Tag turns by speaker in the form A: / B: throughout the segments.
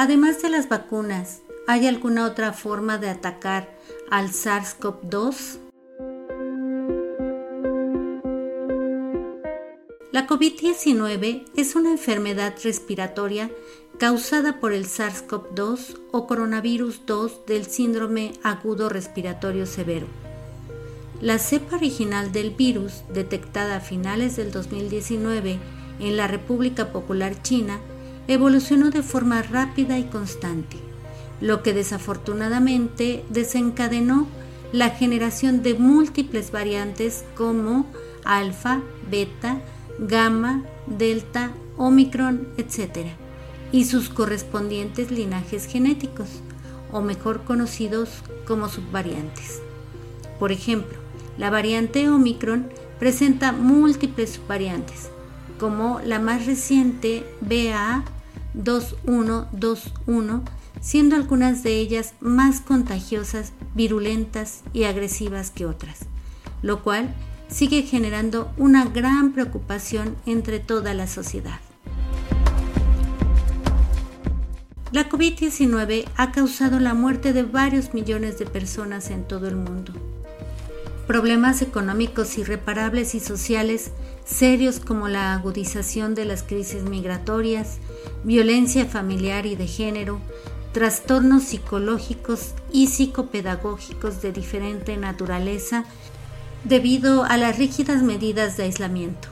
A: Además de las vacunas, ¿hay alguna otra forma de atacar al SARS-CoV-2? La COVID-19 es una enfermedad respiratoria causada por el SARS-CoV-2 o coronavirus 2 del síndrome agudo respiratorio severo. La cepa original del virus, detectada a finales del 2019 en la República Popular China, evolucionó de forma rápida y constante, lo que desafortunadamente desencadenó la generación de múltiples variantes como alfa, beta, gamma, delta, omicron, etc., y sus correspondientes linajes genéticos, o mejor conocidos como subvariantes. Por ejemplo, la variante omicron presenta múltiples subvariantes, como la más reciente BA2121, siendo algunas de ellas más contagiosas, virulentas y agresivas que otras, lo cual sigue generando una gran preocupación entre toda la sociedad. La COVID-19 ha causado la muerte de varios millones de personas en todo el mundo. Problemas económicos irreparables y sociales serios como la agudización de las crisis migratorias, violencia familiar y de género, trastornos psicológicos y psicopedagógicos de diferente naturaleza debido a las rígidas medidas de aislamiento.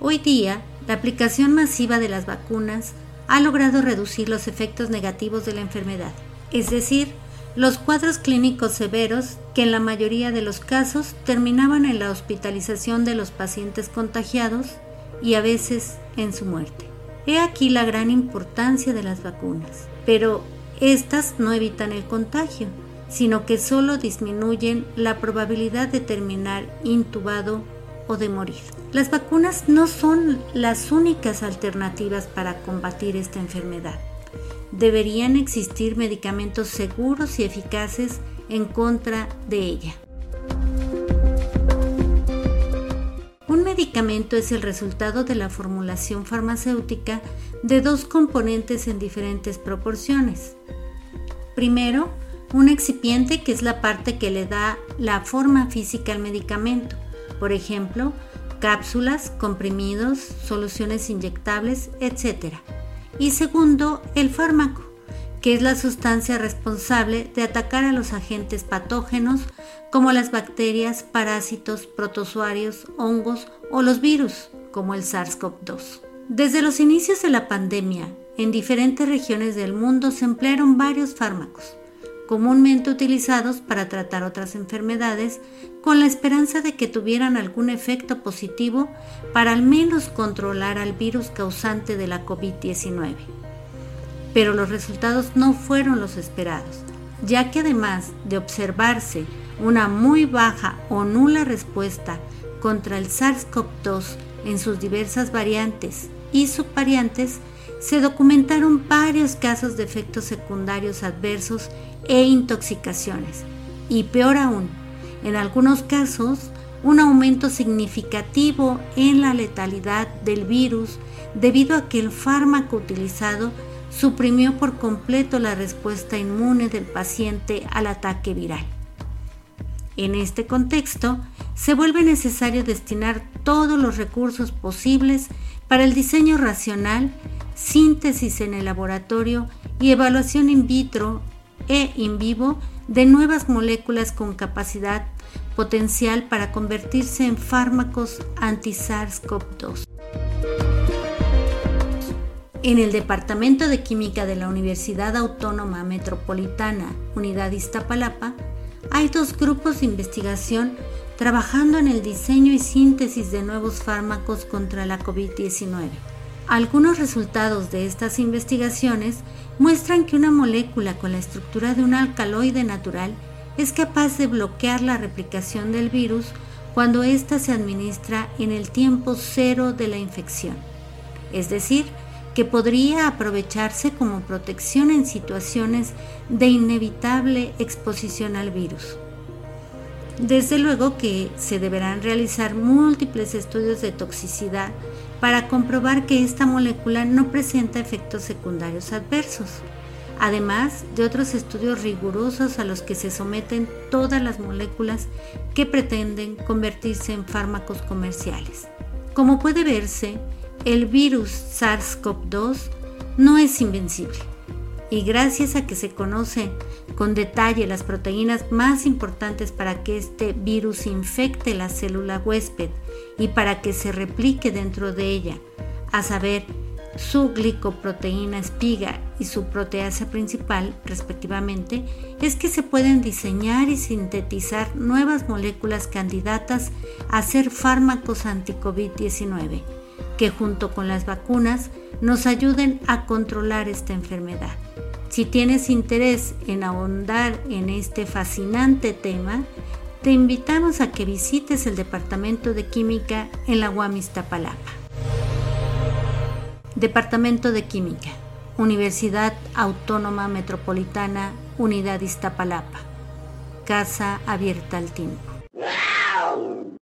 A: Hoy día, la aplicación masiva de las vacunas ha logrado reducir los efectos negativos de la enfermedad, es decir, los cuadros clínicos severos que en la mayoría de los casos terminaban en la hospitalización de los pacientes contagiados y a veces en su muerte. He aquí la gran importancia de las vacunas, pero estas no evitan el contagio, sino que solo disminuyen la probabilidad de terminar intubado o de morir. Las vacunas no son las únicas alternativas para combatir esta enfermedad. Deberían existir medicamentos seguros y eficaces en contra de ella. Un medicamento es el resultado de la formulación farmacéutica de dos componentes en diferentes proporciones. Primero, un excipiente que es la parte que le da la forma física al medicamento, por ejemplo, cápsulas, comprimidos, soluciones inyectables, etc. Y segundo, el fármaco, que es la sustancia responsable de atacar a los agentes patógenos como las bacterias, parásitos, protozoarios, hongos o los virus, como el SARS-CoV-2. Desde los inicios de la pandemia, en diferentes regiones del mundo se emplearon varios fármacos comúnmente utilizados para tratar otras enfermedades con la esperanza de que tuvieran algún efecto positivo para al menos controlar al virus causante de la COVID-19. Pero los resultados no fueron los esperados, ya que además de observarse una muy baja o nula respuesta contra el SARS-CoV-2 en sus diversas variantes y subvariantes, se documentaron varios casos de efectos secundarios adversos e intoxicaciones. Y peor aún, en algunos casos, un aumento significativo en la letalidad del virus debido a que el fármaco utilizado suprimió por completo la respuesta inmune del paciente al ataque viral. En este contexto, se vuelve necesario destinar todos los recursos posibles para el diseño racional, síntesis en el laboratorio y evaluación in vitro e in vivo de nuevas moléculas con capacidad potencial para convertirse en fármacos anti-SARS-CoV-2. En el Departamento de Química de la Universidad Autónoma Metropolitana, Unidad Iztapalapa, hay dos grupos de investigación trabajando en el diseño y síntesis de nuevos fármacos contra la COVID-19. Algunos resultados de estas investigaciones muestran que una molécula con la estructura de un alcaloide natural es capaz de bloquear la replicación del virus cuando ésta se administra en el tiempo cero de la infección. Es decir, que podría aprovecharse como protección en situaciones de inevitable exposición al virus. Desde luego que se deberán realizar múltiples estudios de toxicidad para comprobar que esta molécula no presenta efectos secundarios adversos, además de otros estudios rigurosos a los que se someten todas las moléculas que pretenden convertirse en fármacos comerciales. Como puede verse, el virus SARS-CoV-2 no es invencible y gracias a que se conocen con detalle las proteínas más importantes para que este virus infecte la célula huésped y para que se replique dentro de ella, a saber, su glicoproteína espiga y su proteasa principal, respectivamente, es que se pueden diseñar y sintetizar nuevas moléculas candidatas a ser fármacos anti-COVID-19, que junto con las vacunas nos ayuden a controlar esta enfermedad. Si tienes interés en ahondar en este fascinante tema, te invitamos a que visites el Departamento de Química en la UAM Iztapalapa. Departamento de Química, Universidad Autónoma Metropolitana, Unidad Iztapalapa. Casa abierta al tiempo.